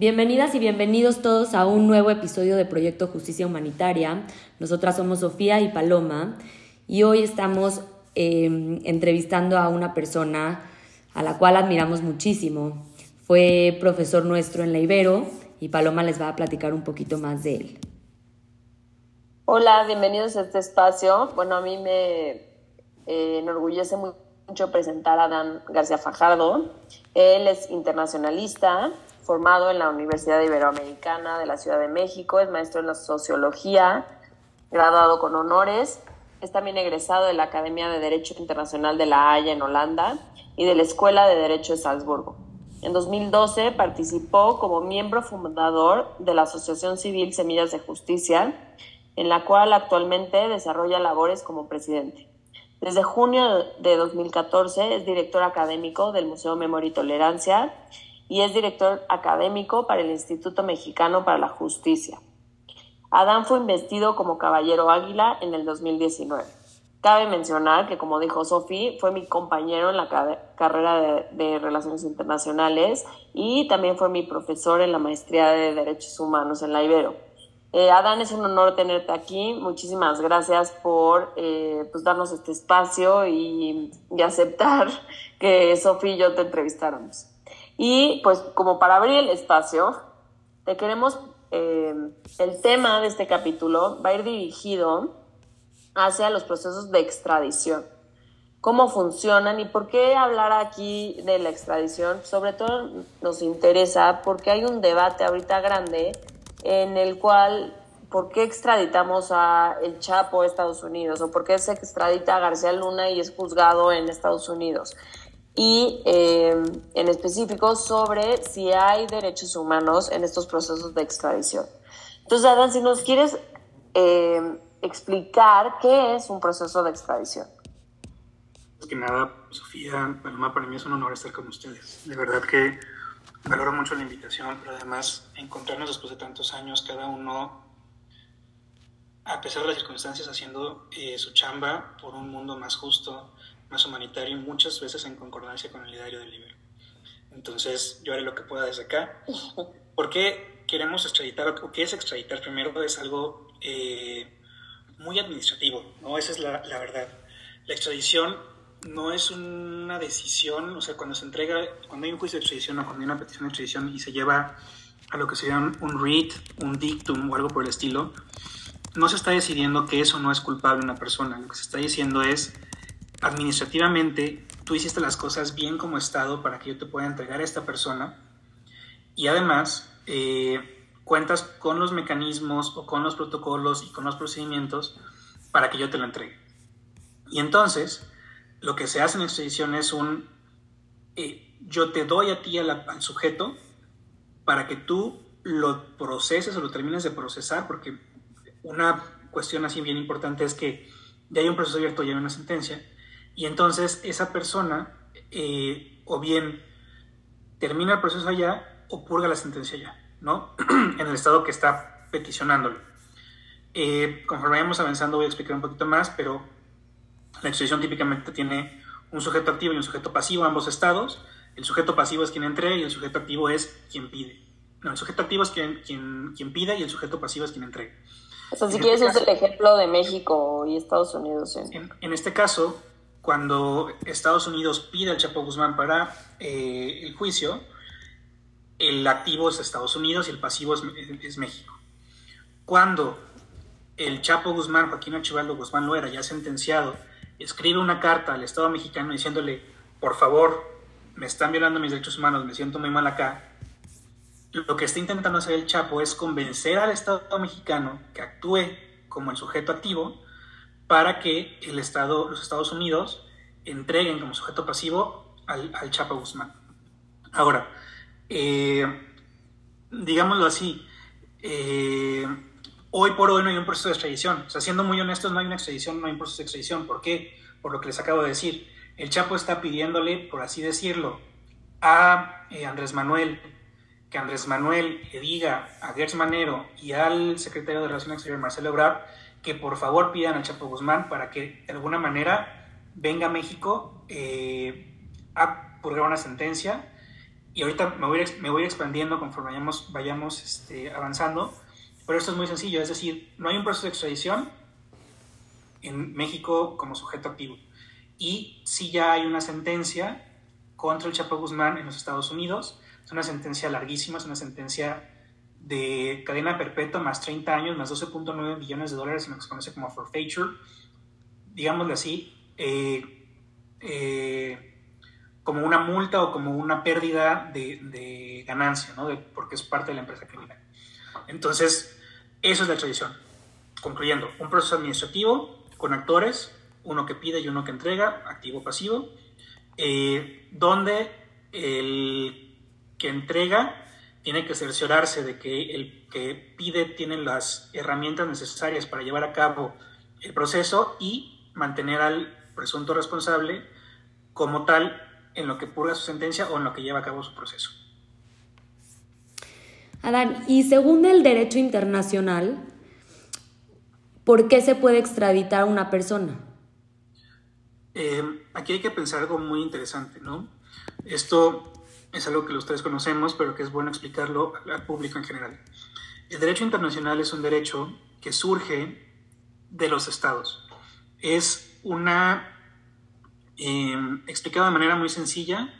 Bienvenidas y bienvenidos todos a un nuevo episodio de Proyecto Justicia Humanitaria. Nosotras somos Sofía y Paloma y hoy estamos eh, entrevistando a una persona a la cual admiramos muchísimo. Fue profesor nuestro en la Ibero y Paloma les va a platicar un poquito más de él. Hola, bienvenidos a este espacio. Bueno, a mí me eh, enorgullece mucho presentar a Dan García Fajardo. Él es internacionalista, formado en la Universidad Iberoamericana de la Ciudad de México, es maestro en la sociología, graduado con honores, es también egresado de la Academia de Derecho Internacional de La Haya en Holanda y de la Escuela de Derecho de Salzburgo. En 2012 participó como miembro fundador de la Asociación Civil Semillas de Justicia, en la cual actualmente desarrolla labores como presidente. Desde junio de 2014 es director académico del Museo Memoria y Tolerancia y es director académico para el Instituto Mexicano para la Justicia. Adán fue investido como Caballero Águila en el 2019. Cabe mencionar que, como dijo Sofi, fue mi compañero en la carrera de, de, Relaciones Internacionales y también fue mi profesor en la maestría de Derechos Humanos en la Ibero. Eh, Adán, es un honor tenerte aquí. Muchísimas gracias por eh, pues darnos este espacio y, y aceptar que Sofi y yo te entrevistáramos. Y pues como para abrir el espacio, te queremos, eh, el tema de este capítulo va a ir dirigido hacia los procesos de extradición. ¿Cómo funcionan y por qué hablar aquí de la extradición? Sobre todo nos interesa porque hay un debate ahorita grande en el cual ¿por qué extraditamos a el Chapo a Estados Unidos? ¿O por qué se extradita a García Luna y es juzgado en Estados Unidos? Y eh, en específico sobre si hay derechos humanos en estos procesos de extradición. Entonces, Adán, si nos quieres eh, explicar qué es un proceso de extradición. Que nada, Sofía, para mí es un honor estar con ustedes. De verdad que valoro mucho la invitación, pero además encontrarnos después de tantos años, cada uno, a pesar de las circunstancias, haciendo eh, su chamba por un mundo más justo, más humanitario y muchas veces en concordancia con el ideario del libro. Entonces, yo haré lo que pueda desde acá. ¿Por qué queremos extraditar o qué es extraditar? Primero es algo eh, muy administrativo, ¿no? Esa es la, la, verdad. La extradición no es una decisión, o sea, cuando se entrega, cuando hay un juicio de extradición o cuando hay una petición de extradición y se lleva a lo que se llama un read, un dictum o algo por el estilo, no se está decidiendo que eso no es culpable una persona. Lo que se está diciendo es administrativamente tú hiciste las cosas bien como Estado para que yo te pueda entregar a esta persona y además eh, cuentas con los mecanismos o con los protocolos y con los procedimientos para que yo te lo entregue. Y entonces, lo que se hace en extradición es un, eh, yo te doy a ti a la, al sujeto para que tú lo proceses o lo termines de procesar, porque una cuestión así bien importante es que ya hay un proceso abierto, ya hay una sentencia, y entonces esa persona eh, o bien termina el proceso allá o purga la sentencia allá, ¿no? en el estado que está peticionándolo. Eh, conforme vayamos avanzando voy a explicar un poquito más, pero la extradición típicamente tiene un sujeto activo y un sujeto pasivo, ambos estados. El sujeto pasivo es quien entrega y el sujeto activo es quien pide. No, el sujeto activo es quien, quien, quien pide y el sujeto pasivo es quien entrega. O sea, si en quieres, este es el ejemplo de México y Estados Unidos. ¿sí? En, en este caso, cuando Estados Unidos pide al Chapo Guzmán para eh, el juicio, el activo es Estados Unidos y el pasivo es, es, México. Cuando el Chapo Guzmán, Joaquín Archibaldo Guzmán Loera, ya sentenciado, escribe una carta al Estado mexicano diciéndole, por favor, me están violando mis derechos humanos, me siento muy mal acá, lo que está intentando hacer el Chapo es convencer al Estado mexicano que actúe como el sujeto activo para que el Estado, los Estados Unidos entreguen como sujeto pasivo al, al Chapo Guzmán. Ahora, eh, digámoslo así, eh, hoy por hoy no hay un proceso de extradición. O sea, siendo muy honestos, no hay una extradición, no hay un proceso de extradición. ¿Por qué? Por lo que les acabo de decir. El Chapo está pidiéndole, por así decirlo, a eh, Andrés Manuel, que Andrés Manuel le diga a Gertz Manero y al secretario de Relaciones Exteriores, Marcelo Ebrard, que por favor pidan al Chapo Guzmán para que de alguna manera venga a México eh, a purgar una sentencia. Y ahorita me voy, me voy expandiendo conforme vayamos, vayamos este, avanzando. Pero esto es muy sencillo, es decir, no hay un proceso de extradición en México como sujeto activo. Y sí ya hay una sentencia contra el Chapo Guzmán en los Estados Unidos. Es una sentencia larguísima, es una sentencia de cadena perpetua más 30 años, más 12.9 millones de dólares en lo que se conoce como forfeiture. Digámosle así, eh, eh, como una multa o como una pérdida de, ganancia, ¿no? porque es parte de la empresa criminal. Entonces, eso es la tradición. Concluyendo, un proceso administrativo con actores, uno que pide y uno que entrega, activo-pasivo, eh, donde el que entrega tiene que cerciorarse de que el que pide tiene las herramientas necesarias para llevar a cabo el proceso y mantener al presunto responsable como tal en lo que purga su sentencia o en lo que lleva a cabo su proceso. Adán, y según el derecho internacional, ¿por qué se puede extraditar a una persona? Eh, aquí hay que pensar algo muy interesante, ¿no? Esto es algo que tres conocemos, pero que es bueno explicarlo al público en general. El derecho internacional es un derecho que surge de los estados. Es una, eh, explicado de manera muy sencilla,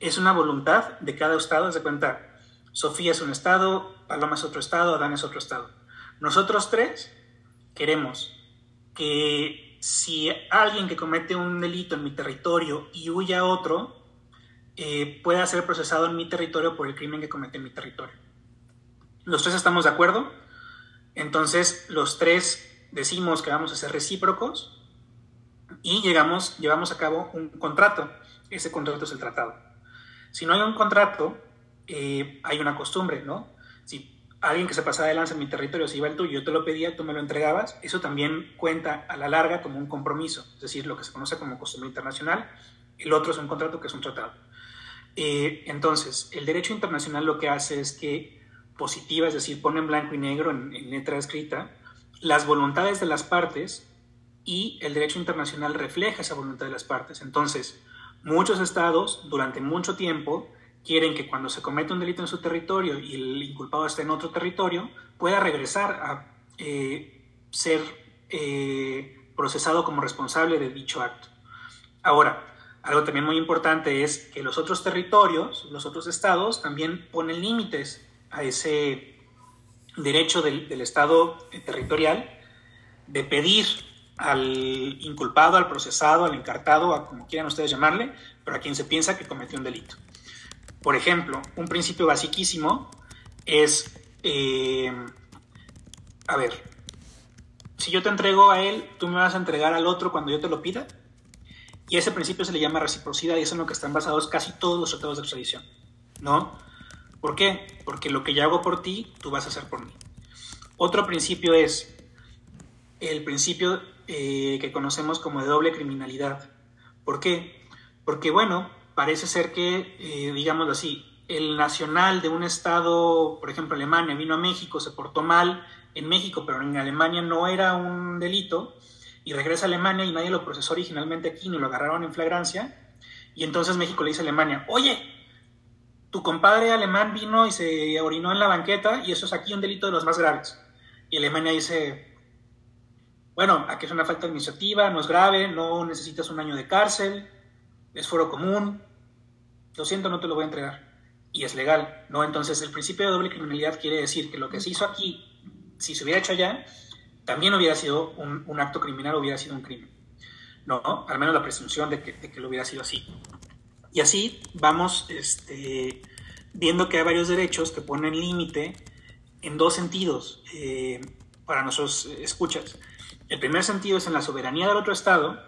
es una voluntad de cada estado. de cuenta, Sofía es un estado, Paloma es otro estado, Adán es otro estado. Nosotros tres queremos que si alguien que comete un delito en mi territorio y huye a otro, eh, pueda ser procesado en mi territorio por el crimen que comete en mi territorio. Los tres estamos de acuerdo, entonces los tres decimos que vamos a ser recíprocos y llegamos, llevamos a cabo un contrato. Ese contrato es el tratado. Si no hay un contrato, eh, hay una costumbre, ¿no? Si alguien que se pasaba de lanza en mi territorio se iba el tuyo, yo te lo pedía, tú me lo entregabas, eso también cuenta a la larga como un compromiso, es decir, lo que se conoce como costumbre internacional. El otro es un contrato que es un tratado. Eh, entonces, el derecho internacional lo que hace es que positiva, es decir, pone en blanco y negro en, letra escrita las voluntades de las partes y el derecho internacional refleja esa voluntad de las partes. Entonces, muchos estados durante mucho tiempo quieren que cuando se comete un delito en su territorio y el inculpado esté en otro territorio, pueda regresar a eh, ser eh, procesado como responsable de dicho acto. Ahora, algo también muy importante es que los otros territorios, los otros estados, también ponen límites a ese derecho del, estado territorial de pedir al inculpado, al procesado, al encartado, a como quieran ustedes llamarle, pero a quien se piensa que cometió un delito. Por ejemplo, un principio basiquísimo es, eh, a ver, si yo te entrego a él, tú me vas a entregar al otro cuando yo te lo pida. Y ese principio se le llama reciprocidad y es en lo que están basados casi todos los tratados de extradición, ¿no? ¿Por qué? Porque lo que yo hago por ti, tú vas a hacer por mí. Otro principio es el principio eh, que conocemos como de doble criminalidad. ¿Por qué? Porque, bueno, parece ser que, eh, digamos así, el nacional de un estado, por ejemplo Alemania, vino a México, se portó mal en México, pero en Alemania no era un delito, y regresa a Alemania y nadie lo procesó originalmente aquí, ni lo agarraron en flagrancia. Y entonces México le dice a Alemania, oye, tu compadre alemán vino y se orinó en la banqueta y eso es aquí un delito de los más graves. Y Alemania dice, bueno, aquí es una falta administrativa, no es grave, no necesitas un año de cárcel, es foro común, lo siento, no te lo voy a entregar. Y es legal, ¿no? Entonces el principio de doble criminalidad quiere decir que lo que se hizo aquí, si se hubiera hecho allá, también hubiera sido un, acto criminal, hubiera sido un crimen. No, al menos la presunción de que, lo hubiera sido así. Y así vamos este, viendo que hay varios derechos que ponen límite en dos sentidos eh, para nuestros escuchas. El primer sentido es en la soberanía del otro Estado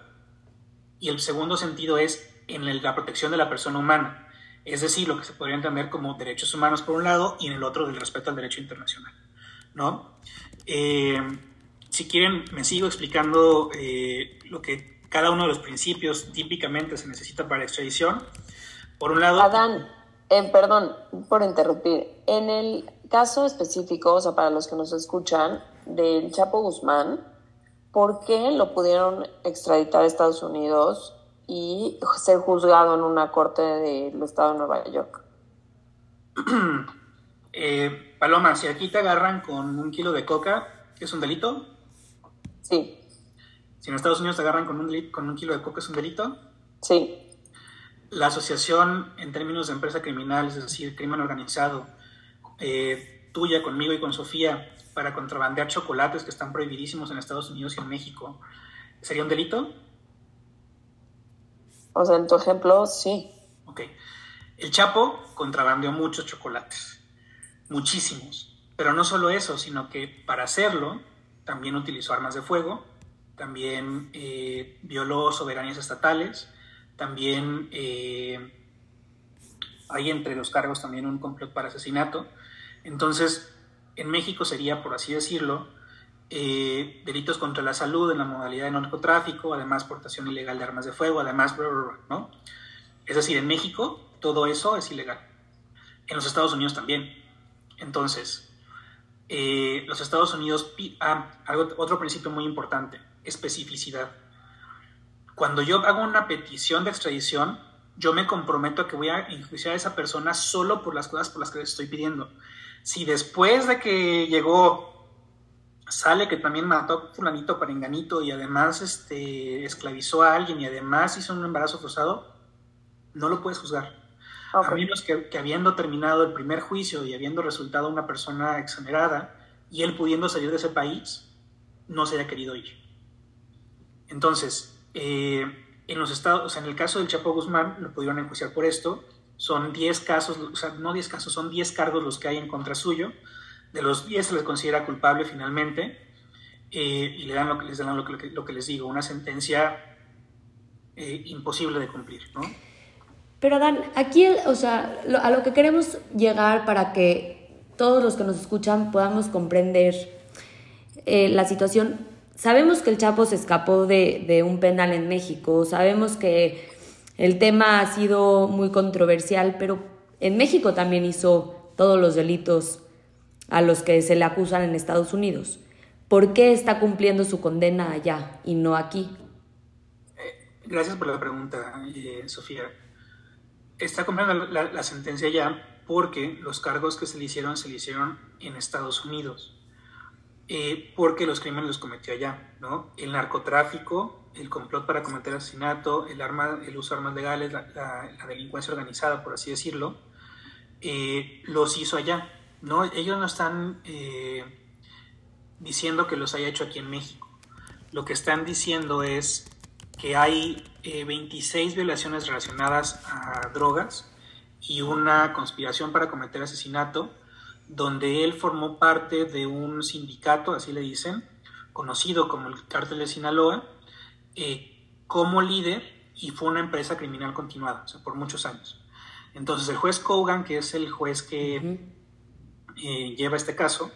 y el segundo sentido es en la protección de la persona humana, es decir, lo que se podría entender como derechos humanos por un lado y en el otro del respeto al derecho internacional. ¿no? Eh, si quieren, me sigo explicando eh, lo que cada uno de los principios típicamente se necesita para la extradición. Por un lado... Adán, eh, perdón por interrumpir. En el caso específico, o sea, para los que nos escuchan, del Chapo Guzmán, ¿por qué lo pudieron extraditar a Estados Unidos y ser juzgado en una corte del estado de Nueva York? eh, Paloma, si aquí te agarran con un kilo de coca, ¿es un delito? Sí. Si en Estados Unidos te agarran con un, con un kilo de coca, ¿es un delito? Sí. La asociación en términos de empresa criminal, es decir, crimen organizado, eh, tuya, conmigo y con Sofía, para contrabandear chocolates que están prohibidísimos en Estados Unidos y en México, ¿sería un delito? O sea, en tu ejemplo, sí. Ok. El Chapo contrabandeó muchos chocolates, muchísimos. Pero no solo eso, sino que para hacerlo también utilizó armas de fuego, también eh, violó soberanías estatales, también eh, hay entre los cargos también un complot para asesinato. Entonces, en México sería, por así decirlo, eh, delitos contra la salud en la modalidad de narcotráfico, además portación ilegal de armas de fuego, además, ¿no? Es decir, en México todo eso es ilegal. En los Estados Unidos también. Entonces, eh, los Estados Unidos, ah, otro principio muy importante, especificidad. Cuando yo hago una petición de extradición, yo me comprometo a que voy a enjuiciar a esa persona solo por las cosas por las que le estoy pidiendo. Si después de que llegó sale que también mató a fulanito parenganito y además este, esclavizó a alguien y además hizo un embarazo forzado, no lo puedes juzgar. A menos que, habiendo terminado el primer juicio y habiendo resultado una persona exonerada y él pudiendo salir de ese país, no se haya querido ir. Entonces, eh, en los estados, en el caso del Chapo Guzmán, lo pudieron enjuiciar por esto. Son 10 casos, o sea, no 10 casos, son 10 cargos los que hay en contra suyo de los 10 se les considera culpable finalmente eh, y le dan lo que les dan lo que, lo que les digo, una sentencia eh, imposible de cumplir, ¿no? Pero Dan, aquí, o sea, a lo que queremos llegar para que todos los que nos escuchan podamos comprender eh, la situación. Sabemos que el Chapo se escapó de, de un penal en México, sabemos que el tema ha sido muy controversial, pero en México también hizo todos los delitos a los que se le acusan en Estados Unidos. ¿Por qué está cumpliendo su condena allá y no aquí? Gracias por la pregunta, eh, Sofía. Está cumpliendo la, sentencia allá porque los cargos que se le hicieron se le hicieron en Estados Unidos. Eh, porque los crímenes los cometió allá, ¿no? El narcotráfico, el complot para cometer asesinato, el, arma, el uso de armas legales, la, delincuencia organizada, por así decirlo, los hizo allá. No, ellos no están eh, diciendo que los haya hecho aquí en México. Lo que están diciendo es que hay 26 eh, violaciones relacionadas a drogas y una conspiración para cometer asesinato, donde él formó parte de un sindicato, así le dicen, conocido como el Cártel de Sinaloa, eh, como líder y fue una empresa criminal continuada, o sea, por muchos años. Entonces el juez Kogan, que es el juez que eh, lleva este caso,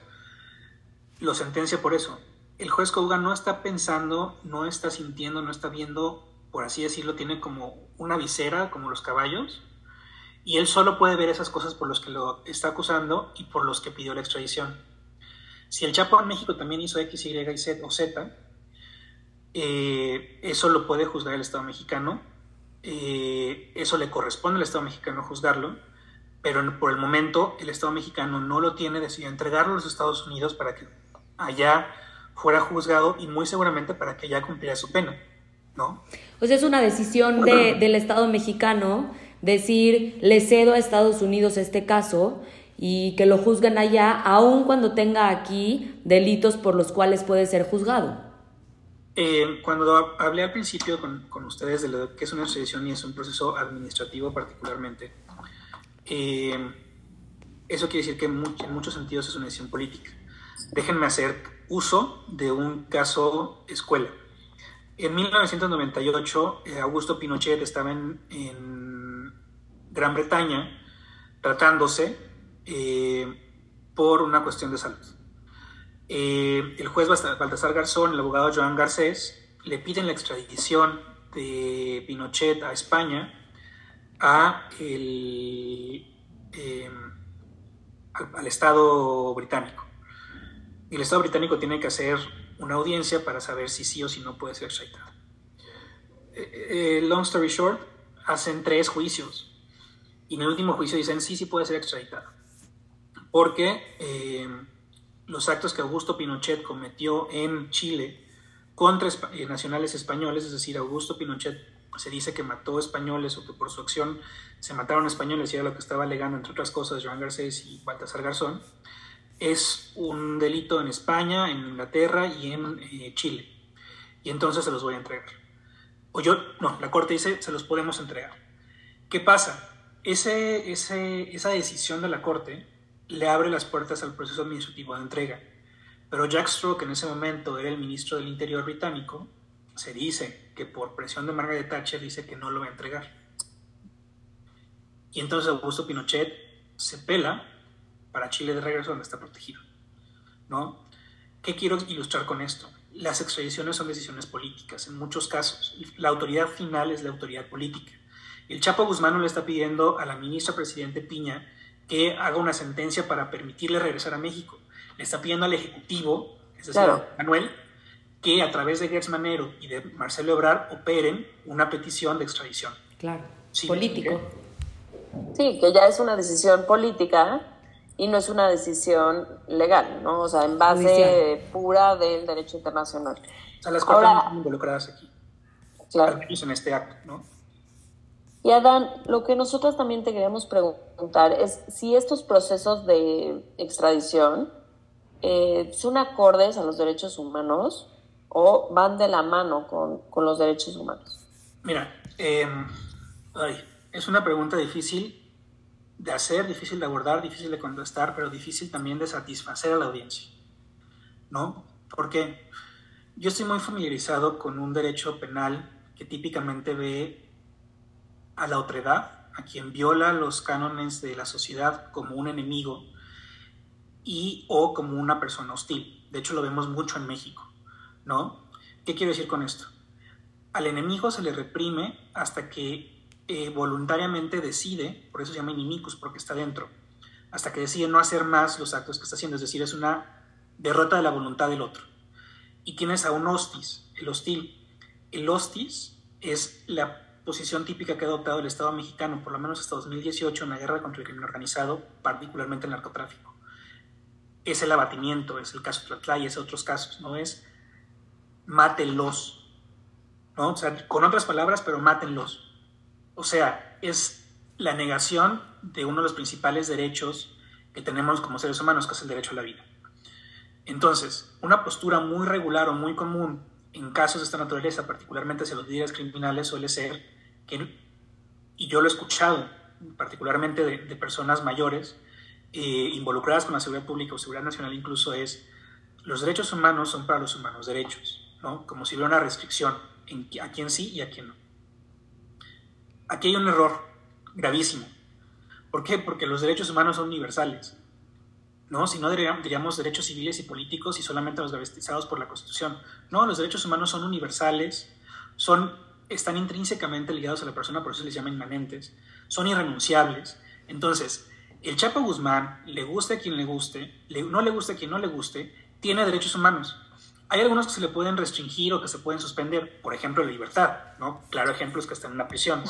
lo sentencia por eso. El juez Kogan no está pensando, no está sintiendo, no está viendo, por así decirlo, tiene como una visera, como los caballos, y él solo puede ver esas cosas por los que lo está acusando y por los que pidió la extradición. Si el Chapo en México también hizo X, Y Z o Z, eh, eso lo puede juzgar el Estado mexicano, eh, eso le corresponde al Estado mexicano juzgarlo, pero por el momento el Estado mexicano no lo tiene, decidió entregarlo a los Estados Unidos para que allá fuera juzgado y muy seguramente para que allá cumpliera su pena, ¿no? Sea, es una decisión de, del Estado mexicano decir, le cedo a Estados Unidos este caso y que lo juzguen allá, aun cuando tenga aquí delitos por los cuales puede ser juzgado. Eh, cuando hablé al principio con, con ustedes de lo que es una extradición y es un proceso administrativo particularmente, eh, eso quiere decir que en, muchos sentidos es una decisión política. Déjenme hacer uso de un caso escuela. En 1998, eh, Augusto Pinochet estaba en, Gran Bretaña tratándose eh, por una cuestión de salud. eh, el juez Baltasar Garzón, el abogado Joan Garcés, le piden la extradición de Pinochet a España em, al, Estado británico. El Estado británico tiene que hacer una audiencia para saber si sí o si no puede ser extraditado. Eh, eh, long story short, hacen tres juicios. Y en el último juicio dicen sí, sí puede ser extraditado. Porque em, los actos que Augusto Pinochet cometió en Chile contra eh, nacionales españoles, es decir, Augusto Pinochet se dice que mató españoles o que por su acción se mataron españoles y era lo que estaba alegando, entre otras cosas, Joan Garcés y Baltasar Garzón, es un delito en España, en Inglaterra y en eh, Chile. Y entonces se los voy a entregar. O yo, no, la corte dice, se los podemos entregar. ¿Qué pasa? Ese, esa decisión de la corte le abre las puertas al proceso administrativo de entrega. Pero Jack Straw, que en ese momento era el ministro del Interior británico, se dice que por presión de Margaret Thatcher dice que no lo va a entregar. Y entonces Augusto Pinochet se pela para Chile de regreso donde está protegido. ¿no? ¿Qué quiero ilustrar con esto? Las extradiciones son decisiones políticas en muchos casos. La autoridad final es la autoridad política. El Chapo Guzmán no le está pidiendo a la ministra presidente Piña que haga una sentencia para permitirle regresar a México le está pidiendo al Ejecutivo, es decir, Manuel, que a través de Gertz Manero y de Marcelo Ebrard operen una petición de extradición. Claro, político. Sí, que ya es una decisión política y no es una decisión legal, ¿no? O sea, en base pura del derecho internacional. O sea, las cuatro están involucradas aquí. Claro. en este acto, ¿no? Y Adán, lo que nosotros también te queríamos preguntar es si estos procesos de extradición eh, son acordes a los derechos humanos o van de la mano con, con los derechos humanos? Mira, em, es una pregunta difícil de hacer, difícil de abordar, difícil de contestar, pero difícil también de satisfacer a la audiencia. ¿No? Porque yo estoy muy familiarizado con un derecho penal que típicamente ve a la otredad, a quien viola los cánones de la sociedad como un enemigo, y o como una persona hostil. De hecho, lo vemos mucho en México, ¿no? ¿Qué quiero decir con esto? Al enemigo se le reprime hasta que eh, voluntariamente decide, por eso se llama inimicus, porque está dentro, hasta que decide no hacer más los actos que está haciendo, es decir, es una derrota de la voluntad del otro. Y tienes a un hostis, el hostil. El hostis es la posición típica que ha adoptado el Estado mexicano, por lo menos hasta 2018, en la guerra contra el crimen organizado, particularmente el narcotráfico es el abatimiento, es el caso Tlatlaya, es otros casos, no es mátenlos, ¿no? O sea, con otras palabras, pero mátenlos. O sea, es la negación de uno de los principales derechos que tenemos como seres humanos, que es el derecho a la vida. Entonces, una postura muy regular o muy común en casos de esta naturaleza, particularmente hacia los líderes criminales, suele ser que, y yo lo he escuchado, particularmente de, personas mayores, eh, involucradas con la seguridad pública o seguridad nacional incluso es los derechos humanos son para los humanos derechos, ¿no? Como si hubiera una restricción a quién sí y a quién no. Aquí hay un error gravísimo. ¿Por qué? Porque los derechos humanos son universales. ¿no? Si no diríamos derechos civiles y políticos y solamente los garantizados por la Constitución. No, los derechos humanos son universales, son, están intrínsecamente ligados a la persona, por eso se les llama inmanentes, son irrenunciables. Entonces, el Chapo Guzmán, le guste a quien le guste, no le guste a quien no le guste, tiene derechos humanos. Hay algunos que se le pueden restringir o que se pueden suspender, por ejemplo, la libertad, ¿no? Claro ejemplo es que está en una prisión.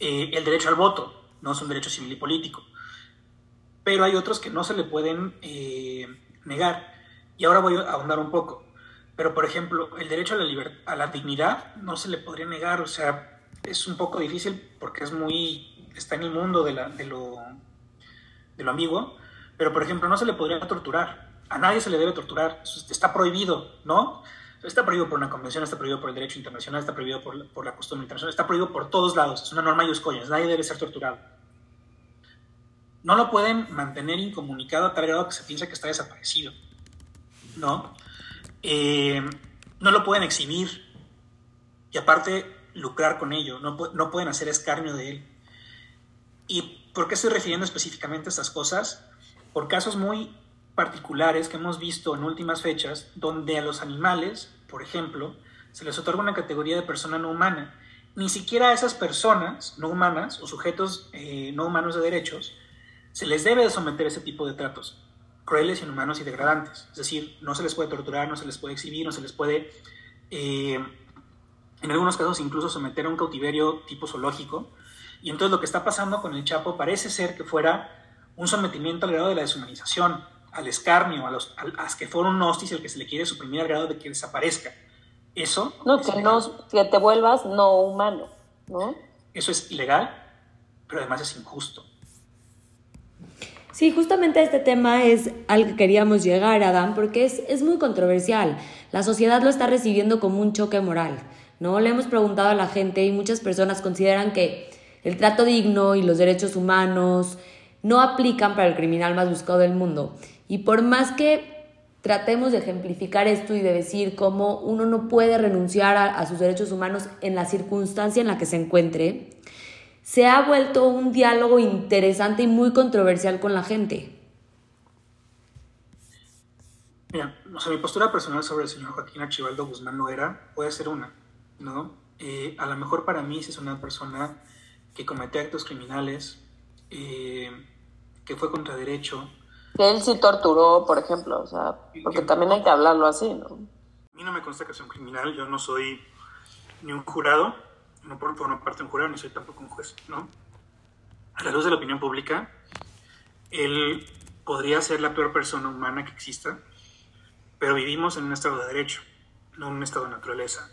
Eh, el derecho al voto, no es un derecho civil y político. Pero hay otros que no se le pueden eh, negar. Y ahora voy a ahondar un poco. Pero, por ejemplo, el derecho a la, a la dignidad no se le podría negar. O sea, es un poco difícil porque es muy, está en el mundo de, la, de lo de lo ambiguo, pero por ejemplo no se le podría torturar, a nadie se le debe torturar, está prohibido, ¿no? Está prohibido por una convención, está prohibido por el derecho internacional, está prohibido por, por la costumbre internacional, está prohibido por todos lados, es una norma y nadie debe ser torturado. No lo pueden mantener incomunicado a tal grado que se piensa que está desaparecido, ¿no? Eh, no lo pueden exhibir y aparte lucrar con ello, no, no pueden hacer escarnio de él. Y ¿Por qué estoy refiriendo específicamente a estas cosas? Por casos muy particulares que hemos visto en últimas fechas, donde a los animales, por ejemplo, se les otorga una categoría de persona no humana. Ni siquiera a esas personas no humanas o sujetos eh, no humanos de derechos se les debe de someter ese tipo de tratos crueles, inhumanos y degradantes. Es decir, no se les puede torturar, no se les puede exhibir, no se les puede, eh, en algunos casos, incluso someter a un cautiverio tipo zoológico. Y entonces lo que está pasando con el Chapo parece ser que fuera un sometimiento al grado de la deshumanización, al escarnio, a, los, a, que fuera un hostis el que se le quiere suprimir al grado de que desaparezca. Eso. No, que, no, que te vuelvas no humano, ¿no? Eso es ilegal, pero además es injusto. Sí, justamente este tema es al que queríamos llegar, Adam, porque es, es muy controversial. La sociedad lo está recibiendo como un choque moral, ¿no? Le hemos preguntado a la gente y muchas personas consideran que el trato digno y los derechos humanos no aplican para el criminal más buscado del mundo. Y por más que tratemos de ejemplificar esto y de decir cómo uno no puede renunciar a, sus derechos humanos en la circunstancia en la que se encuentre, se ha vuelto un diálogo interesante y muy controversial con la gente. Mira, o sea, mi postura personal sobre el señor Joaquín Archibaldo Guzmán no era, puede ser una, ¿no? Eh, a lo mejor para mí si es una persona que comete actos criminales, eh, que fue contra derecho, que él sí torturó, por ejemplo, o sea, porque también hay que hablarlo así, ¿no? A mí no me consta que sea un criminal, yo no soy ni un jurado, no por una parte de un jurado, ni soy tampoco un juez, ¿no? A la luz de la opinión pública, él podría ser la peor persona humana que exista, pero vivimos en un estado de derecho, no en un estado de naturaleza.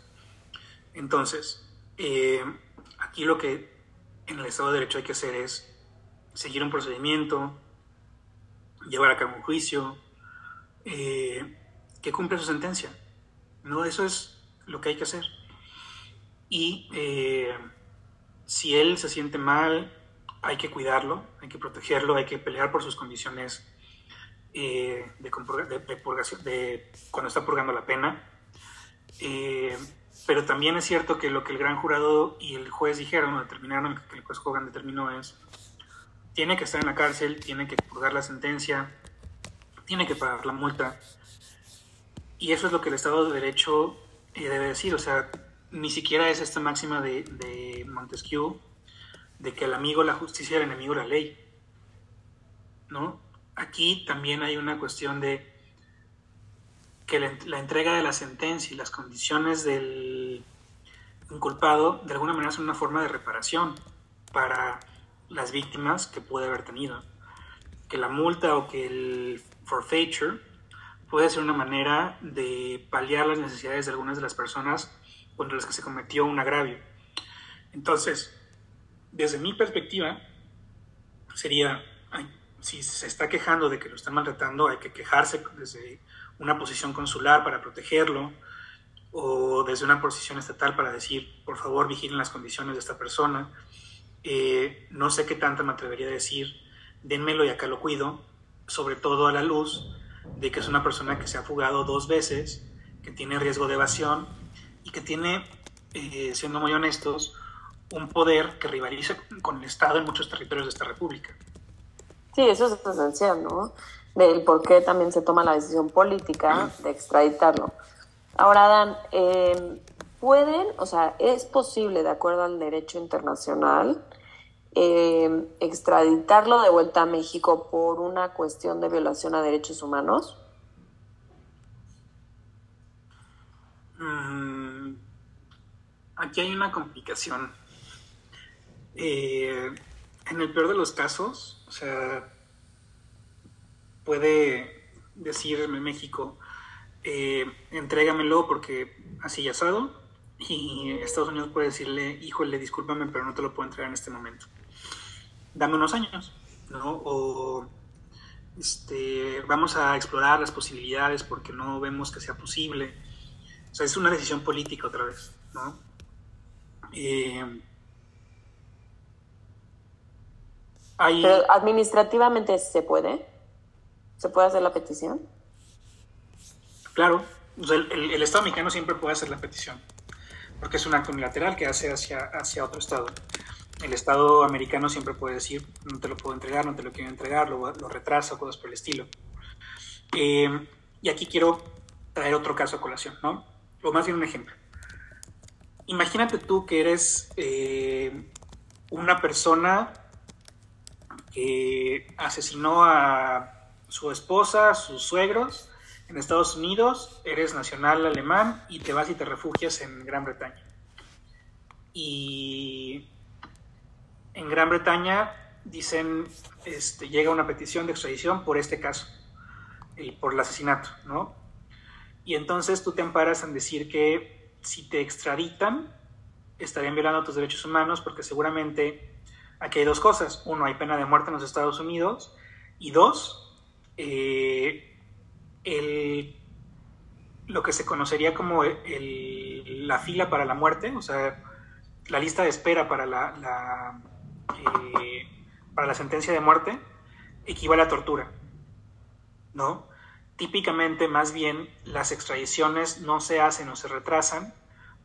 Entonces, eh, aquí lo que en el estado de derecho hay que hacer es seguir un procedimiento, llevar a cabo un juicio, eh, que cumpla su sentencia. ¿no? Eso es lo que hay que hacer. Y eh, si él se siente mal, hay que cuidarlo, hay que protegerlo, hay que pelear por sus condiciones eh, de, de, cuando está purgando la pena. pero también es cierto que lo que el gran jurado y el juez dijeron, determinaron, que el juez Hogan determinó es tiene que estar en la cárcel, tiene que purgar la sentencia, tiene que pagar la multa. Y eso es lo que el Estado de Derecho eh, debe decir. O sea, ni siquiera es esta máxima de, Montesquieu de que el amigo la justicia, el enemigo la ley. ¿No? Aquí también hay una cuestión de que la, la entrega de la sentencia y las condiciones del inculpado de alguna manera son una forma de reparación para las víctimas que puede haber tenido. Que la multa o que el forfeiture puede ser una manera de paliar las necesidades de algunas de las personas contra las que se cometió un agravio. Entonces, desde mi perspectiva, sería, si se está quejando de que lo están maltratando, hay que quejarse desde una posición consular para protegerlo, o desde una posición estatal para decir, por favor, vigilen las condiciones de esta persona, eh, no sé qué tanto me atrevería a decir, denmelo y acá lo cuido, sobre todo a la luz de que es una persona que se ha fugado dos veces, que tiene riesgo de evasión y que tiene, eh, siendo muy honestos, un poder que rivaliza con el Estado en muchos territorios de esta República. Sí, eso es esencial, ¿no? Del por qué también se toma la decisión política de extraditarlo. Ahora, Dan, eh, pueden, o sea, es posible, de acuerdo al derecho internacional, eh, extraditarlo de vuelta a México por una cuestión de violación a derechos humanos? Mm, aquí hay una complicación. Eh, en el peor de los casos, o sea, puede decirme México, eh, entrégamelo porque así ya asado, y Estados Unidos puede decirle, híjole, discúlpame, pero no te lo puedo entregar en este momento. Dame unos años, ¿no? O este, vamos a explorar las posibilidades porque no vemos que sea posible. O sea, es una decisión política otra vez, ¿no? Eh, pero administrativamente se puede. ¿Se puede hacer la petición? Claro, el, el Estado mexicano siempre puede hacer la petición porque es un acto unilateral que hace hacia, hacia otro Estado. El Estado americano siempre puede decir, no te lo puedo entregar, no te lo quiero entregar, lo, lo retrasa, cosas por el estilo. Eh, y aquí quiero traer otro caso a colación, ¿no? O más bien un ejemplo. Imagínate tú que eres eh, una persona que asesinó a su esposa, sus suegros en Estados Unidos, eres nacional alemán y te vas y te refugias en Gran Bretaña. Y en Gran Bretaña dicen, este, llega una petición de extradición por este caso, por el asesinato, ¿no? Y entonces tú te amparas en decir que si te extraditan, estarían violando tus derechos humanos porque seguramente aquí hay dos cosas. Uno, hay pena de muerte en los Estados Unidos y dos, eh, lo que se conocería como la fila para la muerte, o sea, la lista de espera para la, eh, para la sentencia de muerte, equivale a tortura, ¿no? Típicamente, más bien, las extradiciones no se hacen o se retrasan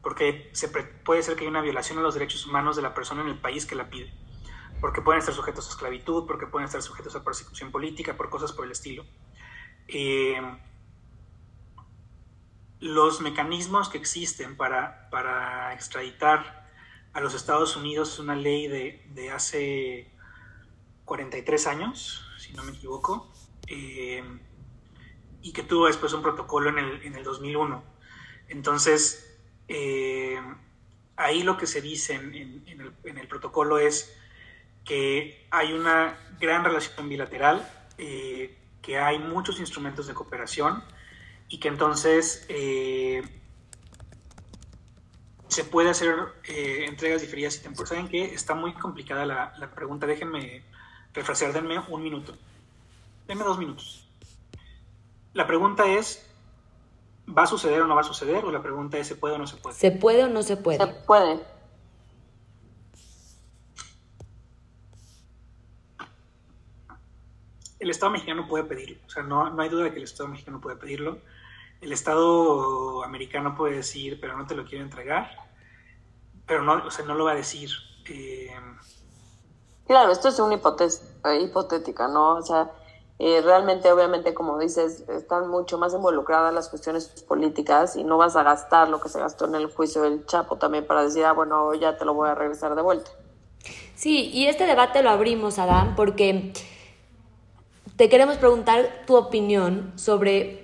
porque se puede ser que haya una violación a los derechos humanos de la persona en el país que la pide porque pueden estar sujetos a esclavitud, porque pueden estar sujetos a persecución política, por cosas por el estilo. Eh, los mecanismos que existen para, para, extraditar a los Estados Unidos una ley de, de hace 43 años, si no me equivoco, eh, y que tuvo después un protocolo en el, en el 2001. Entonces, eh, ahí lo que se dice en, el, protocolo es que hay una gran relación bilateral, eh, que hay muchos instrumentos de cooperación y que entonces se puede hacer eh, entregas diferidas y temporales. Saben que está muy complicada la, la, pregunta, déjenme refrasear, denme un minuto, denme dos minutos. La pregunta es, ¿va a suceder o no va a suceder? O la pregunta es, ¿se puede o no se puede? ¿Se puede o no se puede? Se puede. el Estado mexicano puede pedirlo. O sea, no, no hay duda de que el Estado mexicano puede pedirlo. El Estado americano puede decir, pero no te lo quiero entregar. Pero no, o sea, no lo va a decir. Eh... Claro, esto es una eh, hipotética, ¿no? O sea, eh, realmente, obviamente, como dices, están mucho más involucradas las cuestiones políticas y no vas a gastar lo que se gastó en el juicio del Chapo también para decir, ah, bueno, ya te lo voy a regresar de vuelta. Sí, y este debate lo abrimos, Adán, porque te queremos preguntar tu opinión sobre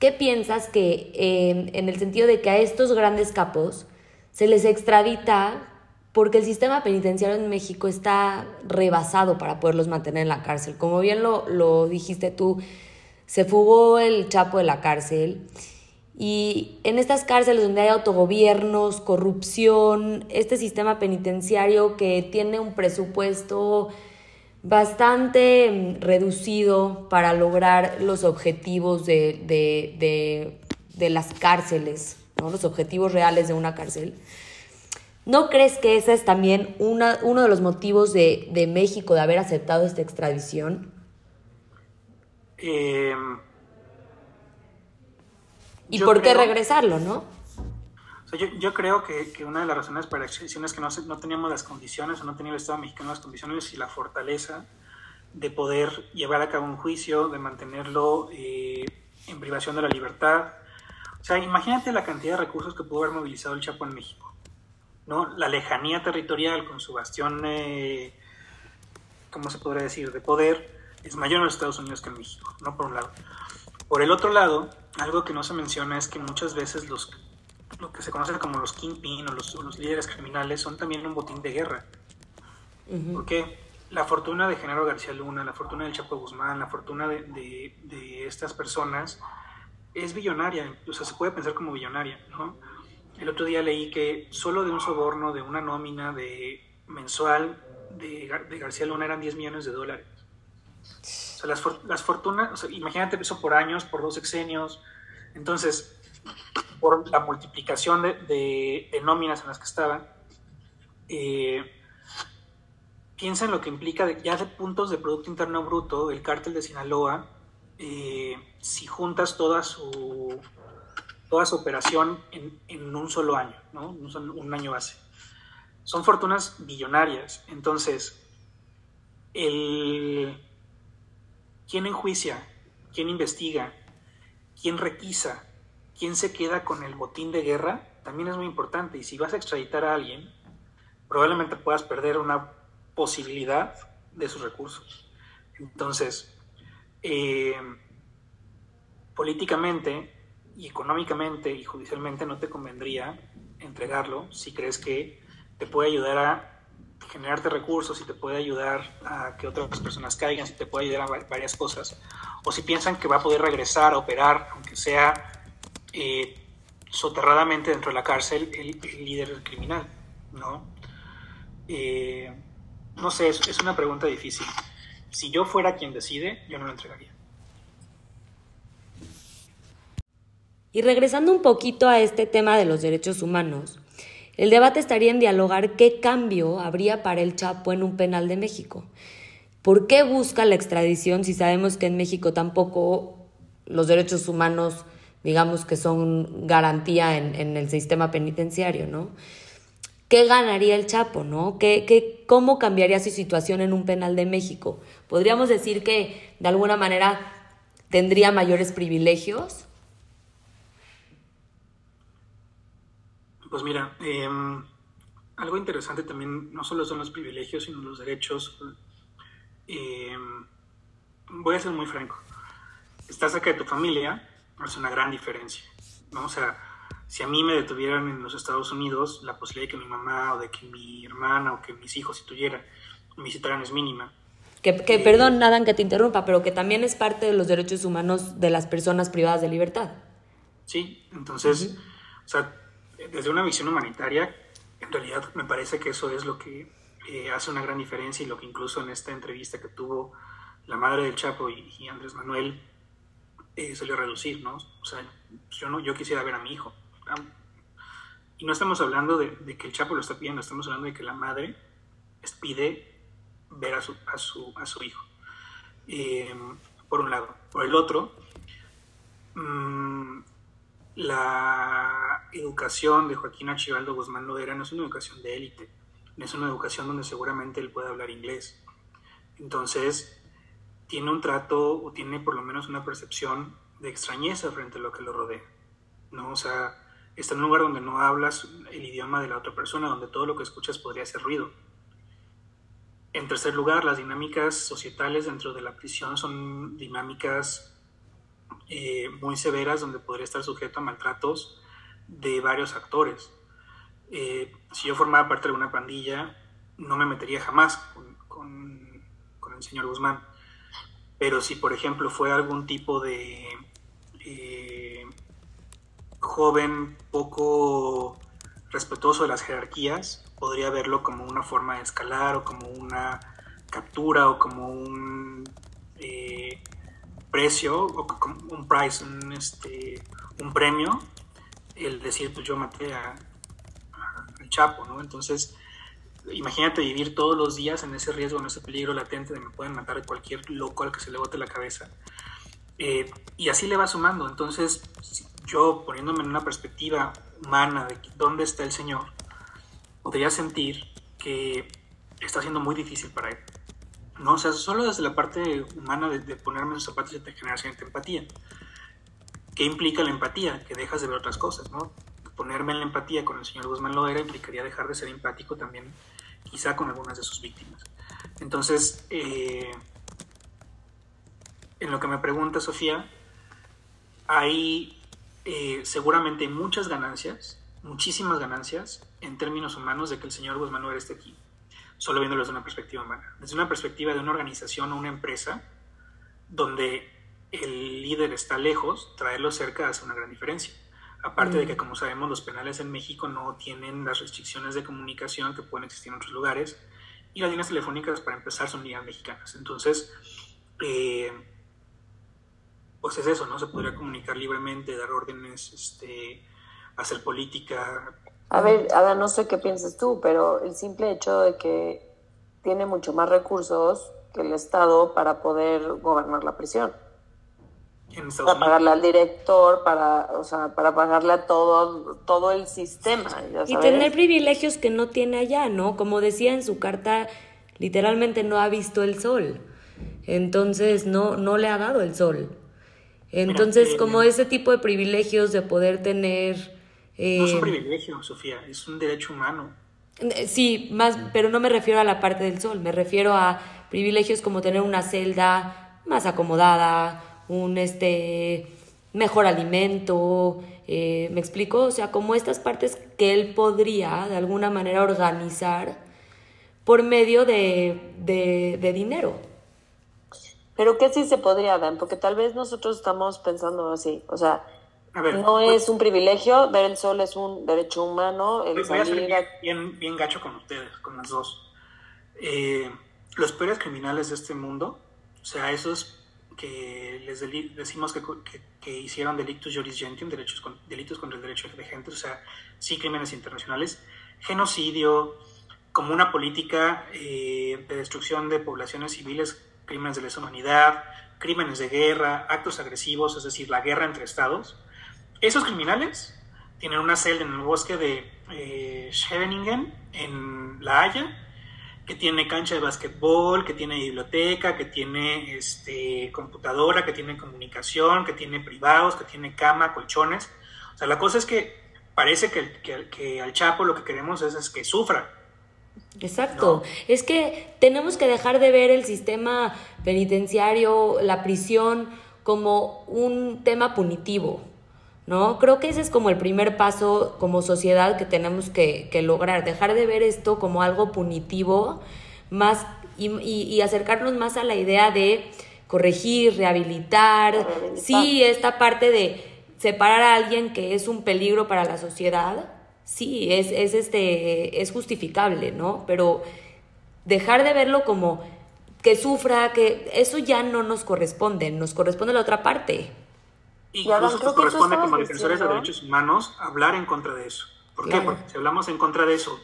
qué piensas que eh, en el sentido de que a estos grandes capos se les extradita porque el sistema penitenciario en México está rebasado para poderlos mantener en la cárcel. Como bien lo, lo dijiste tú, se fugó el Chapo de la cárcel y en estas cárceles donde hay autogobiernos, corrupción, este sistema penitenciario que tiene un presupuesto bastante mm, reducido para lograr los objetivos de, las cárceles, ¿no? los objetivos reales de una cárcel. ¿No crees que ese es también una, uno de los motivos de, México de haber aceptado esta extradición? Em, ¿Y por qué regresarlo, no? Yo, creo que, una de las razones para la extradición es que no, no teníamos las condiciones o no tenía el Estado mexicano las condiciones y la fortaleza de poder llevar a cabo un juicio, de mantenerlo eh, en privación de la libertad. O sea, imagínate la cantidad de recursos que pudo haber movilizado el Chapo en México. ¿no? La lejanía territorial con su bastión, eh, ¿cómo se podría decir?, de poder, es mayor en los Estados Unidos que en México, ¿no? Por un lado. Por el otro lado, algo que no se menciona es que muchas veces los lo que se conoce como los kingpin o los, los líderes criminales son también un botín de guerra. Porque la fortuna de Genaro García Luna, la fortuna del Chapo Guzmán, la fortuna de, de, estas personas es billonaria, o sea, se puede pensar como billonaria, ¿no? El otro día leí que solo de un soborno, de una nómina de mensual de, de García Luna eran 10 millones de dólares. O sea, las, las fortunas, o sea, imagínate eso por años, por dos sexenios. Entonces, por la multiplicación de, nóminas en las que estaban, eh, piensa en lo que implica ya de puntos de Producto Interno Bruto, el cártel de Sinaloa, eh, si juntas toda su, toda su operación en, un solo año, ¿no? un, año base. Son fortunas billonarias. Entonces, el, ¿quién enjuicia quién investiga, quién requisa, quién se queda con el botín de guerra, también es muy importante. Y si vas a extraditar a alguien, probablemente puedas perder una posibilidad de sus recursos. Entonces, eh, políticamente y económicamente y judicialmente no te convendría entregarlo si crees que te puede ayudar a generarte recursos, si te puede ayudar a que otras personas caigan, si te puede ayudar a varias cosas, o si piensan que va a poder regresar a operar, aunque sea eh, soterradamente dentro de la cárcel, el, líder criminal, ¿no? Eh, no sé, es, es una pregunta difícil. Si yo fuera quien decide, yo no lo entregaría. Y regresando un poquito a este tema de los derechos humanos, el debate estaría en dialogar qué cambio habría para el Chapo en un penal de México. ¿Por qué busca la extradición si sabemos que en México tampoco los derechos humanos, digamos que son garantía en, el sistema penitenciario, ¿no? ¿Qué ganaría el Chapo, no? ¿Qué, qué, ¿Cómo cambiaría su situación en un penal de México? ¿Podríamos decir que de alguna manera tendría mayores privilegios? Pues mira, em, algo interesante también no solo son los privilegios, sino los derechos. Em, voy a ser muy franco. Estar cerca de tu familia hace una gran diferencia. ¿no? O sea, si a mí me detuvieran en los Estados Unidos, la posibilidad de que mi mamá o de que mi hermana o que mis hijos si tuviera me visitaran es mínima. Que, que eh, perdón, Nadan, que te interrumpa, pero que también es parte de los derechos humanos de las personas privadas de libertad. Sí, entonces, o sea, desde una visión humanitaria, en realidad me parece que eso es lo que eh, hace una gran diferencia y lo que incluso en esta entrevista que tuvo la madre del Chapo y, Andrés Manuel eh, se le reducir, ¿no? O sea, yo, no, yo quisiera ver a mi hijo. Y no estamos hablando de, que el Chapo lo está pidiendo, estamos hablando de que la madre pide ver a su, a su, a su hijo. Eh, por un lado. Por el otro, mmm, la educación de Joaquín Archibaldo Guzmán Lodera no es una educación de élite, no es una educación donde seguramente él puede hablar inglés. Entonces, tiene un trato o tiene por lo menos una percepción de extrañeza frente a lo que lo rodea. ¿no? O sea, está en un lugar donde no hablas el idioma de la otra persona, donde todo lo que escuchas podría ser ruido. En tercer lugar, las dinámicas societales dentro de la prisión son dinámicas eh, muy severas donde podría estar sujeto a maltratos de varios actores. Eh, si yo formaba parte de una pandilla, no me metería jamás con, el señor Guzmán. Pero si, por ejemplo, fue algún tipo de eh, joven poco respetuoso de las jerarquías, podría verlo como una forma de escalar o como una captura o como un precio o un price, un, este, un premio, el decir, pues yo maté a, al Chapo, ¿no? Entonces, imagínate vivir todos los días en ese riesgo, en ese peligro latente de me pueden matar cualquier loco al que se le bote la cabeza. Eh, y así le va sumando. Entonces, yo poniéndome en una perspectiva humana de dónde está el Señor, podría sentir que está siendo muy difícil para él. ¿no? O sea, solo desde la parte humana de, ponerme en sus zapatos y de generar cierta empatía. ¿Qué implica la empatía? Que dejas de ver otras cosas, ¿no? Ponerme en la empatía con el señor Guzmán Loera implicaría dejar de ser empático también, quizá con algunas de sus víctimas. Entonces, eh, en lo que me pregunta Sofía, hay eh, seguramente muchas ganancias, muchísimas ganancias en términos humanos de que el señor Guzmán esté aquí solo viéndolo desde una perspectiva humana. Desde una perspectiva de una organización o una empresa donde el líder está lejos, traerlo cerca hace una gran diferencia. Aparte de que, mm. como sabemos, los penales en México no tienen las restricciones de comunicación que pueden existir en otros lugares y las líneas telefónicas, para empezar, son líneas mexicanas. Entonces, eh, pues es eso, ¿no? Se podría comunicar libremente, dar órdenes, este, hacer política, a ver, Ada, no sé qué piensas tú, pero el simple hecho de que tiene mucho más recursos que el Estado para poder gobernar la prisión. Para pagarle al director, para, o sea, para pagarle a todo, todo el sistema. Y tener privilegios que no tiene allá, ¿no? Como decía en su carta, literalmente no ha visto el sol. Entonces no, no le ha dado el sol. Entonces, como ese tipo de privilegios de poder tener... no es un privilegio, Sofía, es un derecho humano. Sí, más, pero no me refiero a la parte del sol, me refiero a privilegios como tener una celda más acomodada, un este mejor alimento, eh, ¿me explico? O sea, como estas partes que él podría de alguna manera organizar por medio de, de, dinero. Pero ¿qué sí se podría, dar? Porque tal vez nosotros estamos pensando así, o sea, no pues es un privilegio, ver el sol es un derecho humano. El voy a ser bien, bien, gacho con ustedes, con las dos. Eh, los peores criminales de este mundo, o sea, esos que les decimos que, que, hicieron delictos juris gentium, derechos delitos contra el derecho de gente, o sea, sí crímenes internacionales, genocidio, como una política eh, de destrucción de poblaciones civiles, crímenes de lesa humanidad, crímenes de guerra, actos agresivos, es decir, la guerra entre estados. Esos criminales tienen una celda en el bosque de eh, Scheveningen, en La Haya, que tiene cancha de básquetbol, que tiene biblioteca, que tiene este, computadora, que tiene comunicación, que tiene privados, que tiene cama, colchones. O sea, la cosa es que parece que, que, al Chapo lo que queremos es, que sufra. Exacto. Es que tenemos que dejar de ver el sistema penitenciario, la prisión, como un tema punitivo. ¿No? Creo que ese es como el primer paso como sociedad que tenemos que, lograr, dejar de ver esto como algo punitivo más y, acercarnos más a la idea de corregir, rehabilitar, sí, esta parte de separar a alguien que es un peligro para la sociedad, sí, es, es, este, es justificable, ¿no? Pero dejar de verlo como que sufra, que eso ya no nos corresponde, nos corresponde la otra parte. Incluso nos corresponde como defensores de derechos humanos hablar en contra de eso. ¿Por qué? Porque si hablamos en contra de eso,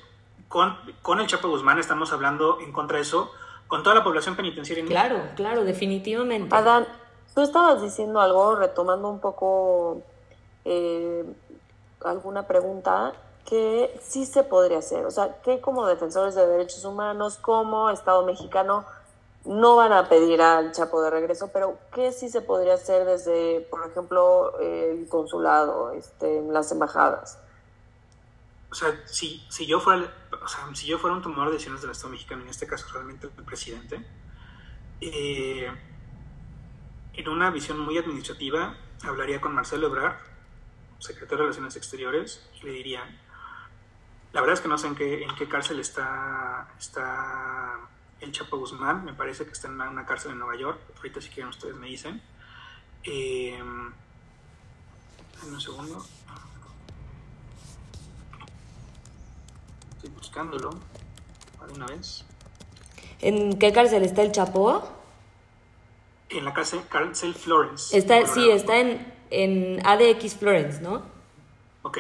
con, con el Chapo Guzmán estamos hablando en contra de eso con toda la población penitenciaria. claro, claro, definitivamente. Adán, tú estabas diciendo algo, retomando un poco eh, alguna pregunta que sí se podría hacer. O sea, que como defensores de derechos humanos, como Estado mexicano, no van a pedir al Chapo de regreso, pero ¿qué sí se podría hacer desde, por ejemplo, el consulado, este, las embajadas? O sea, si, si, yo fuera, o sea, si yo fuera un tomador de decisiones del Estado mexicano, en este caso realmente el presidente, eh, en una visión muy administrativa, hablaría con Marcelo Ebrard, secretario de Relaciones Exteriores, y le diría, la verdad es que no sé en qué, en qué cárcel está, está el Chapo Guzmán, me parece que está en una, cárcel en Nueva York, ahorita si quieren ustedes me dicen. Eh, un segundo. Estoy buscándolo, para una vez. ¿En qué cárcel está el Chapo? En la cárcel, cárcel Florence. Está, sí, está en, en ADX Florence, ¿no? Ok.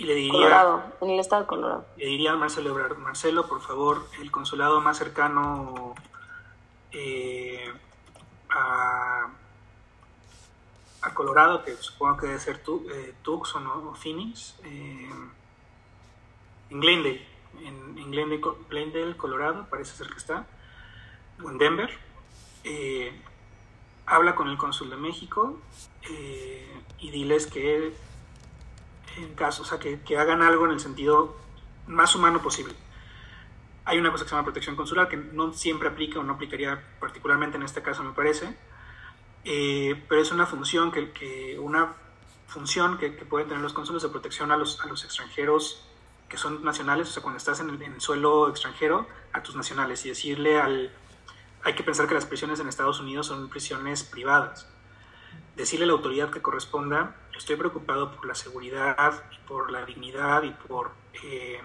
Y le diría, Colorado, en el estado de Colorado. Le diría a Marcelo Ebrard, Marcelo, por favor, el consulado más cercano eh, a, Colorado, que supongo que debe ser eh, Tucson o, Phoenix, eh, en Glendale, en, Glendale, Colorado, parece ser que está, o en Denver. habla con el cónsul de México y diles que en caso, o sea, que, que, hagan algo en el sentido más humano posible. Hay una cosa que se llama protección consular, que no siempre aplica o no aplicaría particularmente en este caso, me parece, eh, pero es una función que, que una función que, que, pueden tener los cónsules de protección a los, a los extranjeros que son nacionales, o sea, cuando estás en el, en el suelo extranjero, a tus nacionales, y decirle al... Hay que pensar que las prisiones en Estados Unidos son prisiones privadas. Decirle a la autoridad que corresponda estoy preocupado por la seguridad, por la dignidad y por eh,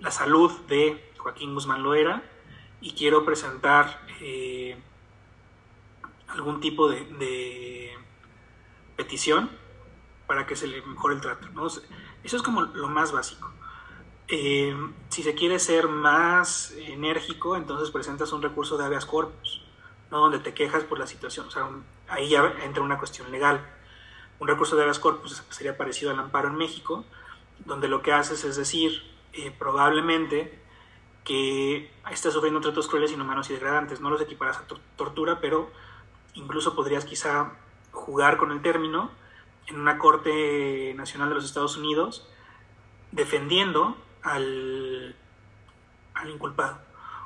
la salud de Joaquín Guzmán Loera y quiero presentar eh, algún tipo de, petición para que se le mejore el trato. Eso es como lo más básico. Eh, si se quiere ser más enérgico, entonces presentas un recurso de habeas corpus, ¿no? donde te quejas por la situación. O sea, ahí ya entra una cuestión legal. Un recurso de habeas corpus sería parecido al amparo en México, donde lo que haces es decir, eh, probablemente que está sufriendo tratos crueles, inhumanos y degradantes. No los equiparas a tortura, pero incluso podrías quizá jugar con el término en una Corte Nacional de los Estados Unidos defendiendo al, al inculpado.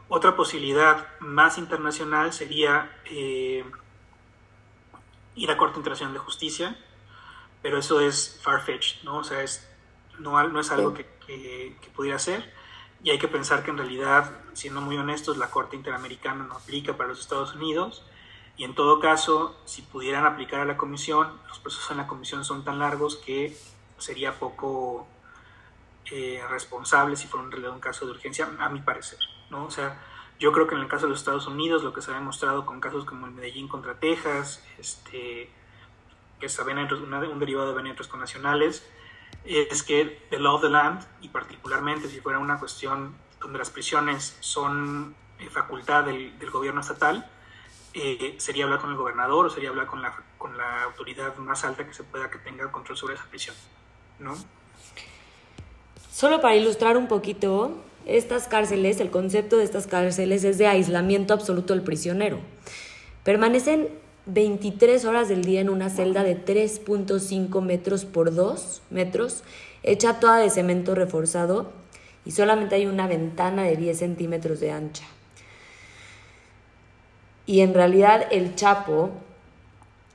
Otra posibilidad más internacional sería eh, ir a Corte Internacional de Justicia, pero eso es far-fetched, ¿no? O sea, es, no, no es algo que, que, que, pudiera ser. Y hay que pensar que en realidad, siendo muy honestos, la Corte Interamericana no aplica para los Estados Unidos. Y en todo caso, si pudieran aplicar a la Comisión, los procesos en la Comisión son tan largos que sería poco eh, responsable si fuera un caso de urgencia, a mi parecer. ¿no? O sea, yo creo que en el caso de los Estados Unidos, lo que se ha demostrado con casos como el Medellín contra Texas, este, que es un derivado de venetos nacionales, es que the law of the land, y particularmente si fuera una cuestión donde las prisiones son eh, facultad del, del, gobierno estatal, eh, sería hablar con el gobernador o sería hablar con la, con la autoridad más alta que se pueda que tenga control sobre esa prisión, ¿no? Solo para ilustrar un poquito, estas cárceles, el concepto de estas cárceles es de aislamiento absoluto del prisionero. Permanecen 23 horas del día en una celda de 3.5 metros por 2 metros, hecha toda de cemento reforzado y solamente hay una ventana de 10 centímetros de ancha. Y en realidad el Chapo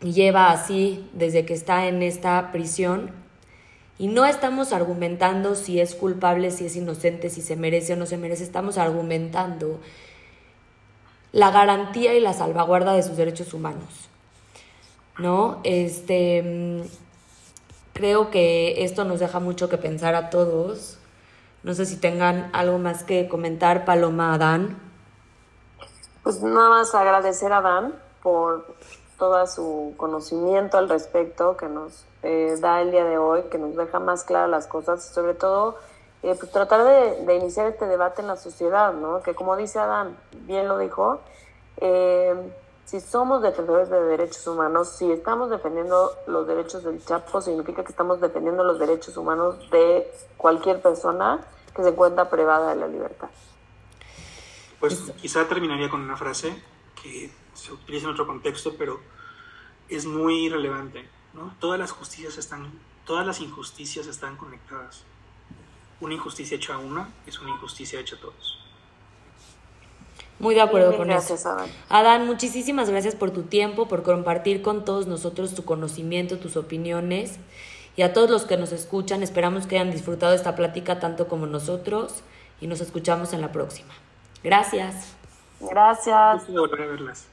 lleva así desde que está en esta prisión y no estamos argumentando si es culpable, si es inocente, si se merece o no se merece, estamos argumentando la garantía y la salvaguarda de sus derechos humanos. ¿No? Este creo que esto nos deja mucho que pensar a todos. No sé si tengan algo más que comentar, Paloma, Adán. Pues nada más agradecer a Dan por todo su conocimiento al respecto que nos eh, da el día de hoy, que nos deja más claras las cosas y sobre todo eh, pues tratar de, de, iniciar este debate en la sociedad, ¿no? Que como dice Adán, bien lo dijo, eh, si somos defensores de derechos humanos, si estamos defendiendo los derechos del Chapo, significa que estamos defendiendo los derechos humanos de cualquier persona que se encuentra privada de la libertad. Pues quizá terminaría con una frase que se utiliza en otro contexto, pero es muy relevante. ¿no? Todas las justicias están, todas las injusticias están conectadas. Una injusticia hecha a una es una injusticia hecha a todos. Muy de acuerdo con gracias, eso. Adán. Adán, muchísimas gracias por tu tiempo, por compartir con todos nosotros tu conocimiento, tus opiniones. Y a todos los que nos escuchan, esperamos que hayan disfrutado esta plática tanto como nosotros y nos escuchamos en la próxima. Gracias. Gracias. Gusto